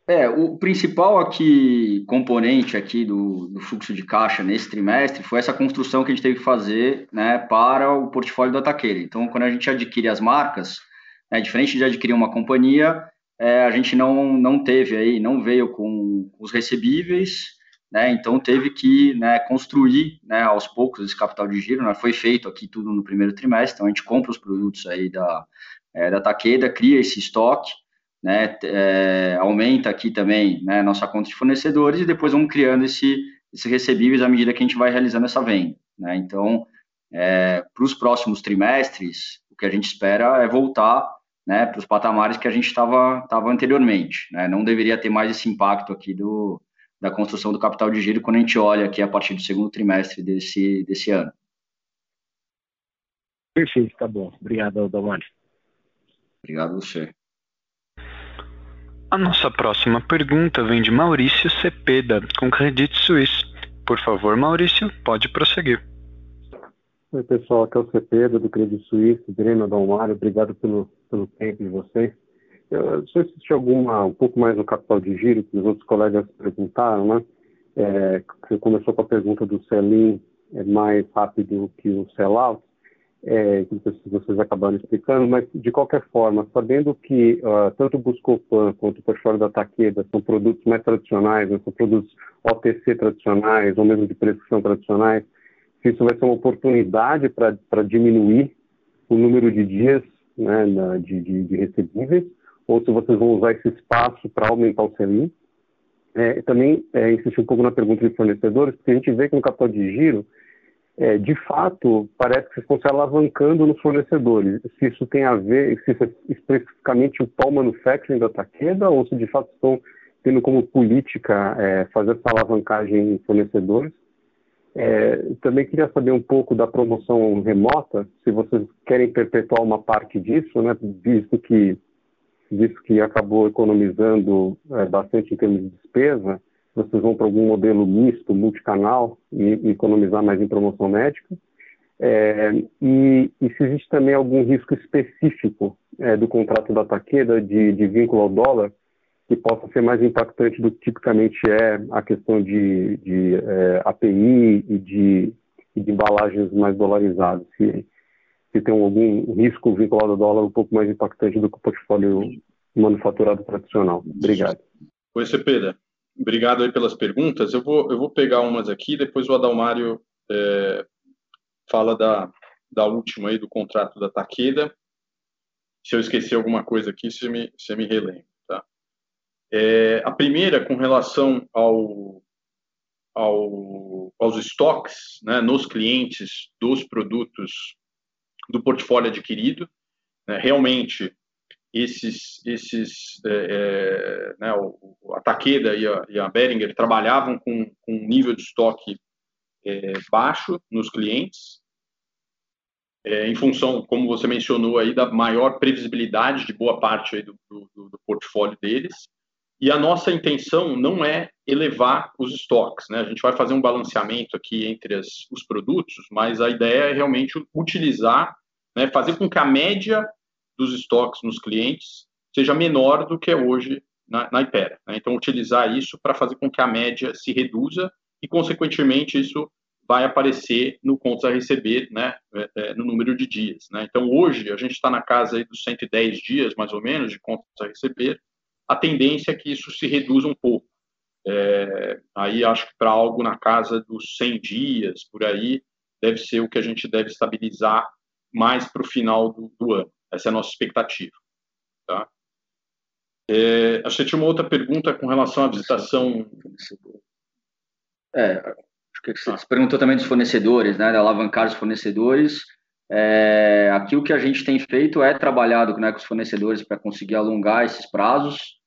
É, o principal aqui, componente aqui do, do, fluxo de caixa nesse trimestre foi essa construção que a gente teve que fazer né, para o portfólio da Taqueira. Então, quando a gente adquire as marcas, né, diferente de adquirir uma companhia, é, a gente não, não teve aí, não veio com os recebíveis, né? Então teve que né, construir né, aos poucos esse capital de giro, né? Foi feito aqui tudo no primeiro trimestre, então a gente compra os produtos aí da, é, da Taqueda, cria esse estoque, né, é, aumenta aqui também né, nossa conta de fornecedores e depois vamos criando esse, esse recebíveis à medida que a gente vai realizando essa venda. Né? Então, é, para os próximos trimestres, o que a gente espera é voltar né, para os patamares que a gente estava anteriormente. Né? Não deveria ter mais esse impacto aqui do, da construção do capital de giro quando a gente olha aqui a partir do segundo trimestre desse, desse ano. Perfeito, tá bom. Obrigado, Dalmani. Obrigado a você. A nossa próxima pergunta vem de Maurício Cepeda, com Credit Suisse. Por favor, Maurício, pode prosseguir. Oi, pessoal, aqui é o Cepeda, do Credit Suisse, Breno Dalmário, obrigado pelo, pelo tempo de vocês. Eu, se existe alguma, um pouco mais no capital de giro, que os outros colegas perguntaram, né? É, você começou com a pergunta do sell-in é mais rápido que o sell-out, é, que vocês acabaram explicando, mas de qualquer forma, sabendo que uh, tanto o Buscopan quanto o portfólio da Taqueda são produtos mais tradicionais, né, são produtos OTC tradicionais, ou mesmo de prescrição tradicionais, se isso vai ser uma oportunidade para diminuir o número de dias né, de, de, de recebíveis, ou se vocês vão usar esse espaço para aumentar o selim. É, também é, um pouco na pergunta de fornecedores, porque a gente vê que no capital de giro, é, de fato, parece que vocês estão se alavancando nos fornecedores. Se isso tem a ver, se isso é especificamente o Paul Manufacturing da Takeda, ou se de fato estão tendo como política é, fazer essa alavancagem em fornecedores. É, também queria saber um pouco da promoção remota, se vocês querem perpetuar uma parte disso, né, visto que visto que acabou economizando é, bastante em termos de despesa, vocês vão para algum modelo misto, multicanal, e, e economizar mais em promoção médica. É, e, e, se existe também algum risco específico é, do contrato da Taqueda de, de vínculo ao dólar, que possa ser mais impactante do que tipicamente é a questão de, de é, API e de, de, embalagens mais dolarizadas. Se, se tem algum risco vinculado ao dólar um pouco mais impactante do que o portfólio manufaturado tradicional. Obrigado. Oi, Cepeda. Obrigado aí pelas perguntas. Eu vou, eu vou pegar umas aqui, depois o Adalmário é, fala da, da última aí, do contrato da Taqueda. Se eu esquecer alguma coisa aqui, você me, você me relembra. É, a primeira, com relação ao, ao, aos estoques né, nos clientes dos produtos do portfólio adquirido. Né, realmente, esses, esses é, é, né, a Takeda e a, e a Behringer trabalhavam com, com um nível de estoque é, baixo nos clientes, é, em função, como você mencionou aí, da maior previsibilidade de boa parte do, do, do portfólio deles. E a nossa intenção não é elevar os estoques, né? A gente vai fazer um balanceamento aqui entre as, os produtos, mas a ideia é realmente utilizar, né, fazer com que a média dos estoques nos clientes seja menor do que é hoje na, na Ipera. Né? Então, utilizar isso para fazer com que a média se reduza e, consequentemente, isso vai aparecer no contas a receber, né, é, é, no número de dias. Né? Então, hoje, a gente está na casa dos 110 dias, mais ou menos, de contas a receber, a tendência é que isso se reduza um pouco. É, aí acho que para algo na casa dos 100 dias, por aí, deve ser o que a gente deve estabilizar mais para o final do, do, ano. Essa é a nossa expectativa. Tá? É, acho que tinha uma outra pergunta com relação à visitação. É, acho que você perguntou também dos fornecedores, né, de alavancar os fornecedores. É, aqui o que a gente tem feito é trabalhado né, com os fornecedores para conseguir alongar esses prazos.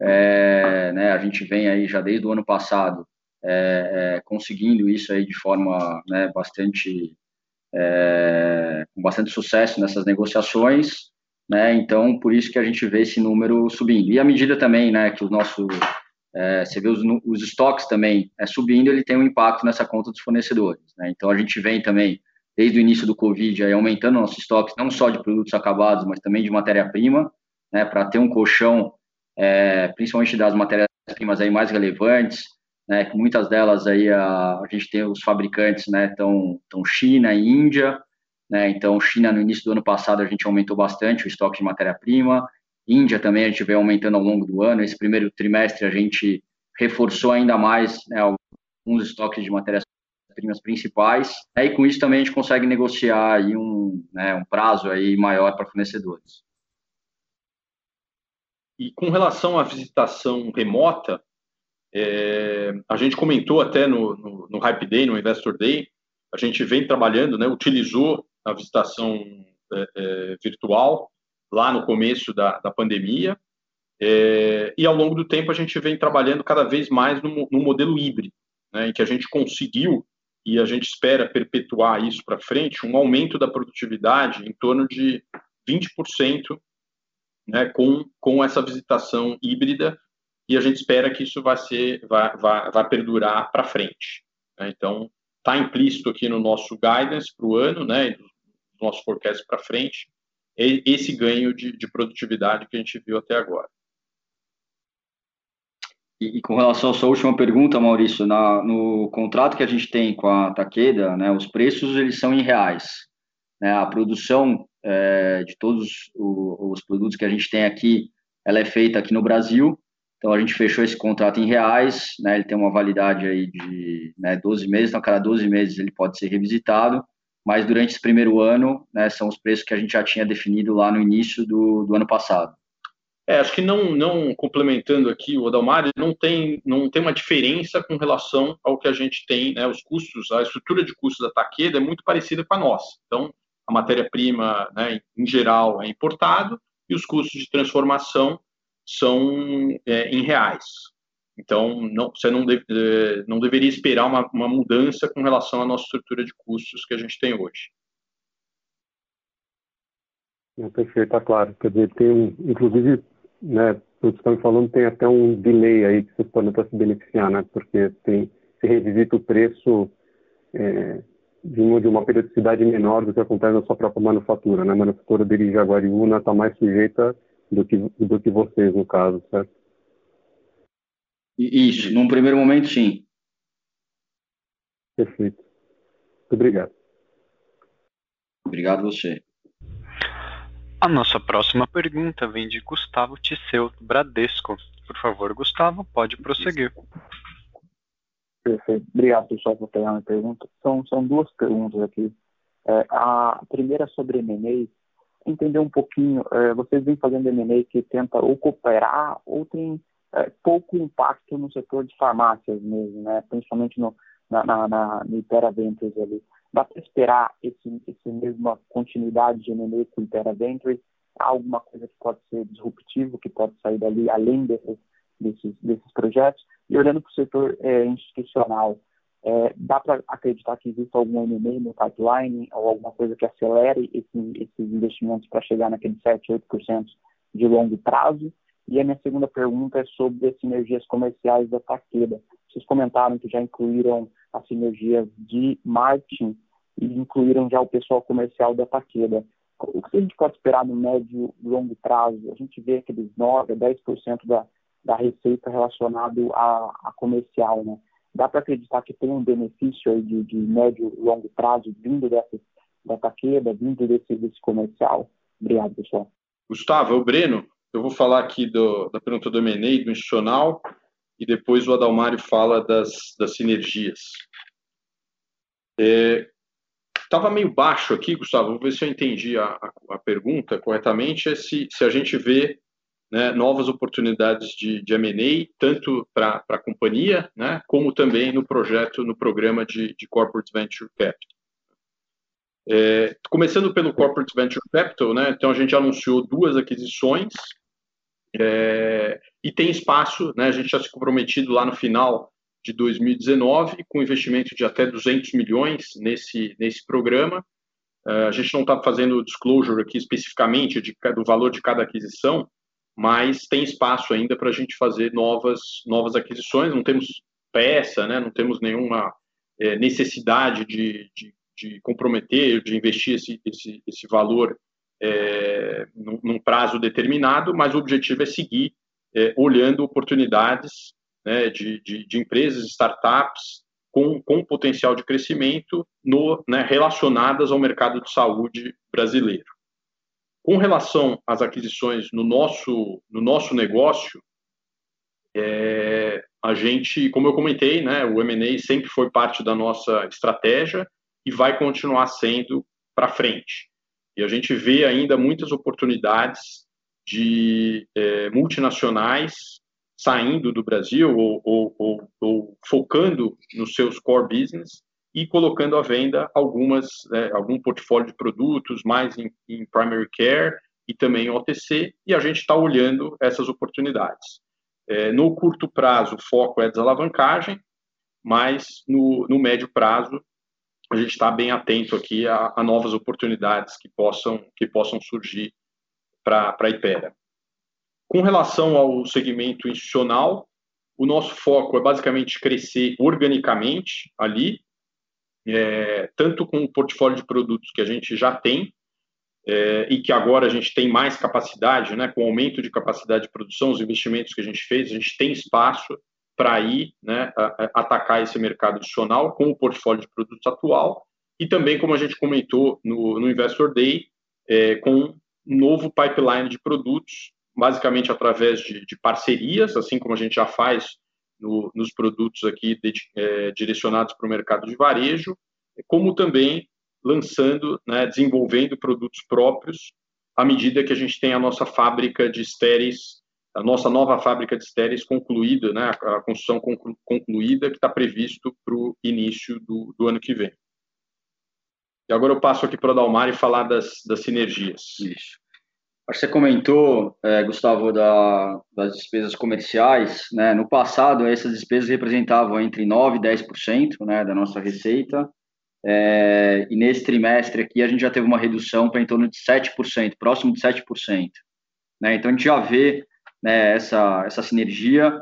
É, né, a gente vem aí já desde o ano passado é, é, conseguindo isso aí de forma né, bastante é, com bastante sucesso nessas negociações, né? Então por isso que a gente vê esse número subindo e à medida também, né, que o nosso é, você vê os, os estoques também é, subindo, ele tem um impacto nessa conta dos fornecedores. Né? Então a gente vem também desde o início do Covid aí, aumentando nossos estoques não só de produtos acabados, mas também de matéria-prima, né, para ter um colchão é, principalmente das matérias-primas mais relevantes, né, que muitas delas aí a, a gente tem os fabricantes, né, estão tão China e Índia, né, então China no início do ano passado a gente aumentou bastante o estoque de matéria-prima, Índia também a gente vem aumentando ao longo do ano, esse primeiro trimestre a gente reforçou ainda mais né, alguns estoques de matérias-primas principais, né, e com isso também a gente consegue negociar aí um, né, um prazo aí maior para fornecedores. E com relação à visitação remota, é, a gente comentou até no, no, no, Hype Day, no Investor Day, a gente vem trabalhando, né, utilizou a visitação é, é, virtual lá no começo da, da pandemia, é, e ao longo do tempo a gente vem trabalhando cada vez mais no, no modelo híbrido, né, em que a gente conseguiu, e a gente espera perpetuar isso para frente, um aumento da produtividade em torno de 20% né, com, com essa visitação híbrida e a gente espera que isso vai ser vai, vai, perdurar para frente. Né? Então está implícito aqui no nosso guidance para o ano, né, no nosso forecast para frente, esse ganho de, de, produtividade que a gente viu até agora. E, e com relação à sua última pergunta, Maurício, na, no contrato que a gente tem com a Taqueda, né, os preços eles são em reais. Né, a produção é, de todos os, os produtos que a gente tem aqui, ela é feita aqui no Brasil. Então a gente fechou esse contrato em reais, né? Ele tem uma validade aí de né, 12 meses, então a cada 12 meses ele pode ser revisitado. Mas durante esse primeiro ano, né, são os preços que a gente já tinha definido lá no início do, do ano passado. É, acho que não, não complementando aqui o Adalmar, não tem, não tem uma diferença com relação ao que a gente tem, né, os custos, a estrutura de custos da Taqueda é muito parecida com a nossa. Então, a matéria-prima, né, em geral, é importado e os custos de transformação são é, em reais. Então, não, você não, eh, não deveria esperar uma, uma mudança com relação à nossa estrutura de custos que a gente tem hoje. É, perfeito, tá claro. Quer dizer, tem inclusive, né, vocês estão falando, tem até um delay aí que vocês podem até se beneficiar, né? Porque tem, se revisita o preço é, de, uma, de uma periodicidade menor do que acontece na sua própria manufatura, né? A manufatura de Jaguariúna está mais sujeita do que, do que vocês, no caso, certo? Isso, num primeiro momento, sim. Perfeito. Muito obrigado. Obrigado você. A nossa próxima pergunta vem de Gustavo Tisseu, do Bradesco. Por favor, Gustavo, pode prosseguir. Perfeito. Obrigado, pessoal, por pegar a minha pergunta. São, são duas perguntas aqui. É, a primeira sobre M&A. Entender um pouquinho, é, vocês vêm fazendo M&A que tenta ou cooperar ou tem é, pouco impacto no setor de farmácias mesmo, né? principalmente no, na, na, na, no Ipera Ventures ali. Dá para esperar esse, esse mesma continuidade de M&A com o Ipera Ventures? Há alguma coisa que pode ser disruptivo, que pode sair dali além desses, desses, desses projetos? E olhando para o setor é, institucional, é, dá para acreditar que existe algum M&A no pipeline ou alguma coisa que acelere esse, esses investimentos para chegar naqueles 7, 8% de longo prazo? E a minha segunda pergunta é sobre as sinergias comerciais da Takeda. Vocês comentaram que já incluíram as sinergias de marketing e incluíram já o pessoal comercial da Takeda. O que a gente pode esperar no médio e longo prazo? A gente vê aqueles 9% a 10% da, da receita relacionado a, a comercial, né? Dá para acreditar que tem um benefício aí de, de médio e longo prazo vindo dessa, da Takeda, vindo desse, desse comercial? Obrigado, pessoal. Gustavo, é o Breno. Eu vou falar aqui do, da pergunta do M&A, do institucional, e depois o Adalmário fala das, das sinergias. Estava é, meio baixo aqui, Gustavo, vou ver se eu entendi a, a, a pergunta corretamente, é se, se a gente vê né, novas oportunidades de, de M&A, tanto para a companhia, né, como também no projeto, no programa de, de Corporate Venture Capital. É, começando pelo Corporate Venture Capital, né, então a gente anunciou duas aquisições, é, e tem espaço, né, a gente já se comprometido lá no final de 2019 com investimento de até 200 milhões nesse, nesse programa. Uh, a gente não está fazendo disclosure aqui especificamente de, do valor de cada aquisição, mas tem espaço ainda para a gente fazer novas, novas aquisições. Não temos peça, né, não temos nenhuma é, necessidade de, de, de, comprometer, de investir esse, esse, esse valor é, num, num, prazo determinado, mas o objetivo é seguir é, olhando oportunidades né, de, de, de, empresas, startups com, com potencial de crescimento no, né, relacionadas ao mercado de saúde brasileiro. Com relação às aquisições no nosso, no nosso negócio, é, a gente, como eu comentei, né, o M&A sempre foi parte da nossa estratégia e vai continuar sendo para frente. E a gente vê ainda muitas oportunidades de é, multinacionais saindo do Brasil ou, ou, ou, ou, focando nos seus core business e colocando à venda algumas é, algum portfólio de produtos mais em, em, primary care e também em OTC e a gente está olhando essas oportunidades. É, no curto prazo, o foco é desalavancagem, mas no, no médio prazo a gente está bem atento aqui a, a, novas oportunidades que possam, que possam surgir para a Ipera. Com relação ao segmento institucional, o nosso foco é basicamente crescer organicamente ali, é, tanto com o portfólio de produtos que a gente já tem, é, e que agora a gente tem mais capacidade, né, com o aumento de capacidade de produção, os investimentos que a gente fez, a gente tem espaço para ir né, atacar esse mercado adicional com o portfólio de produtos atual e também, como a gente comentou no, no Investor Day, é, com um novo pipeline de produtos, basicamente através de, de parcerias, assim como a gente já faz no, nos produtos aqui de, é, direcionados para o mercado de varejo, como também lançando, né, desenvolvendo produtos próprios à medida que a gente tem a nossa fábrica de estéreis a nossa nova fábrica de estéreis concluída, né, a construção conclu, concluída, que está previsto para o início do, do, ano que vem. E agora eu passo aqui para o Dalmar e falar das, das sinergias. Isso. Você comentou, é, Gustavo, da, das despesas comerciais. Né? No passado, essas despesas representavam entre 9% e 10% né, da nossa receita. É, e nesse trimestre aqui, a gente já teve uma redução para em torno de 7%, próximo de 7%. Né? Então, a gente já vê né, essa, essa sinergia.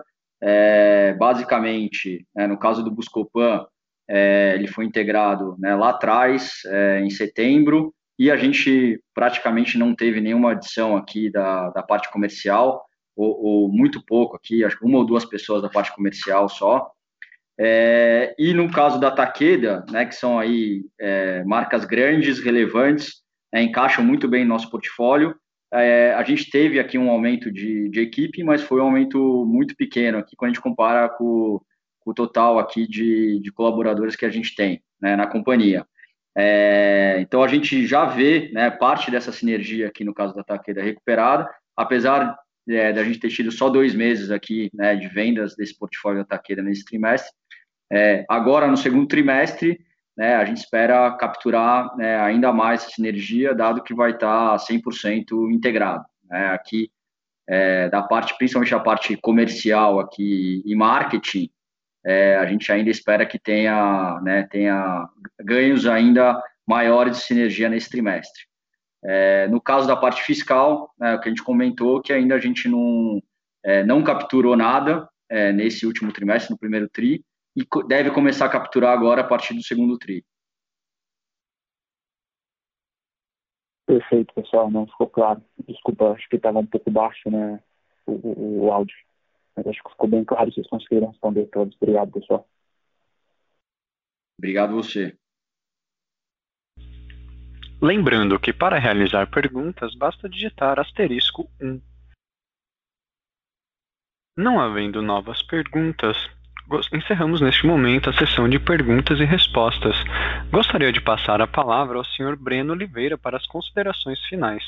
É, basicamente, né, no caso do Buscopan, é, ele foi integrado né, lá atrás, é, em setembro, e a gente praticamente não teve nenhuma adição aqui da, da parte comercial, ou, ou, muito pouco aqui, acho que uma ou duas pessoas da parte comercial só. É, e no caso da Takeda, né, que são aí é, marcas grandes, relevantes, né, encaixam muito bem no nosso portfólio. É, a gente teve aqui um aumento de, de, equipe, mas foi um aumento muito pequeno aqui quando a gente compara com, com o total aqui de, de, colaboradores que a gente tem né, na companhia. É, então a gente já vê né, parte dessa sinergia aqui no caso da Taqueda recuperada, apesar é, da gente ter tido só dois meses aqui né, de vendas desse portfólio da Taqueda nesse trimestre. É, agora, no segundo trimestre, né, a gente espera capturar né, ainda mais essa sinergia, dado que vai estar 100% integrado. Né, aqui, é, da parte, principalmente a parte comercial aqui e marketing, é, a gente ainda espera que tenha, né, tenha ganhos ainda maiores de sinergia nesse trimestre. É, no caso da parte fiscal, né, o que a gente comentou, que ainda a gente não, é, não capturou nada é, nesse último trimestre, no primeiro TRI, e deve começar a capturar agora a partir do segundo TRI. Perfeito, pessoal, não ficou claro. Desculpa, acho que estava um pouco baixo né, o, o, o áudio. Mas acho que ficou bem claro, vocês conseguiram responder todos. Obrigado, pessoal. Obrigado você. Lembrando que para realizar perguntas basta digitar asterisco 1. Não havendo novas perguntas, encerramos neste momento a sessão de perguntas e respostas. Gostaria de passar a palavra ao Sr. Breno Oliveira para as considerações finais.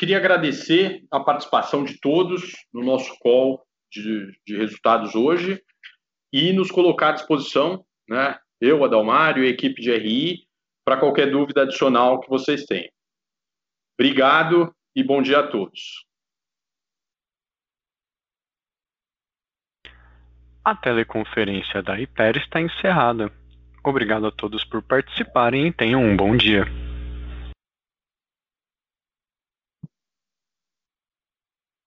Queria agradecer a participação de todos no nosso call de, de resultados hoje e nos colocar à disposição, né, eu, Adalmário e a equipe de RI, para qualquer dúvida adicional que vocês tenham. Obrigado e bom dia a todos. A teleconferência da IPER está encerrada. Obrigado a todos por participarem e tenham um bom dia.